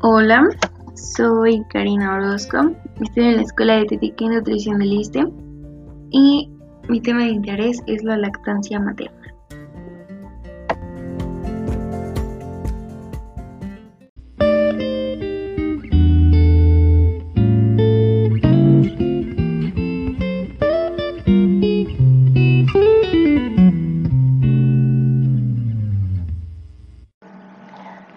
Hola, soy Karina Orozco, estoy en la Escuela de Tetica y Nutrición del ISTE y mi tema de interés es la lactancia materna.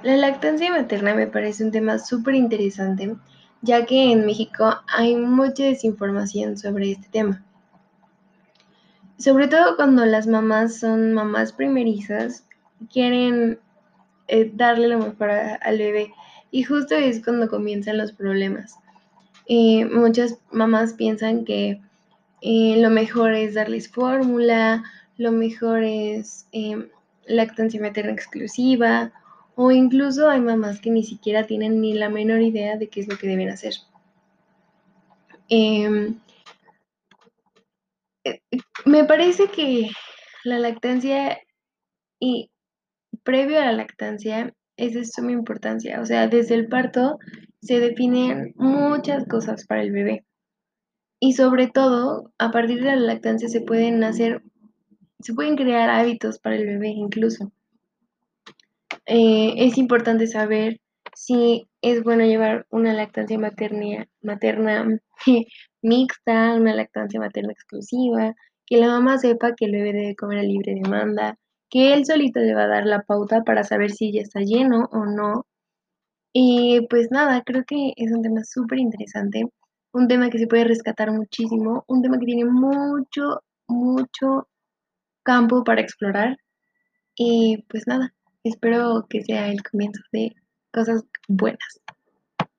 La lactancia materna me parece un tema súper interesante, ya que en México hay mucha desinformación sobre este tema. Sobre todo cuando las mamás son mamás primerizas, quieren eh, darle lo mejor al bebé y justo es cuando comienzan los problemas. Eh, muchas mamás piensan que eh, lo mejor es darles fórmula, lo mejor es lactancia materna exclusiva o incluso hay mamás que ni siquiera tienen ni la menor idea de qué es lo que deben hacer. Em, eh, me parece que la lactancia y previo a la lactancia es de suma importancia. O sea, desde el parto se definen muchas cosas para el bebé. Y sobre todo, a partir de la lactancia se pueden hacer, se pueden crear hábitos para el bebé incluso. Eh, es importante saber si es bueno llevar una lactancia materna, materna mixta, una lactancia materna exclusiva, que la mamá sepa que el bebé debe comer a libre demanda, que él solito le va a dar la pauta para saber si ya está lleno o no. Y pues nada, creo que es un tema súper interesante, un tema que se puede rescatar muchísimo, un tema que tiene mucho, mucho campo para explorar. Y pues nada, Espero que sea el comienzo de cosas buenas.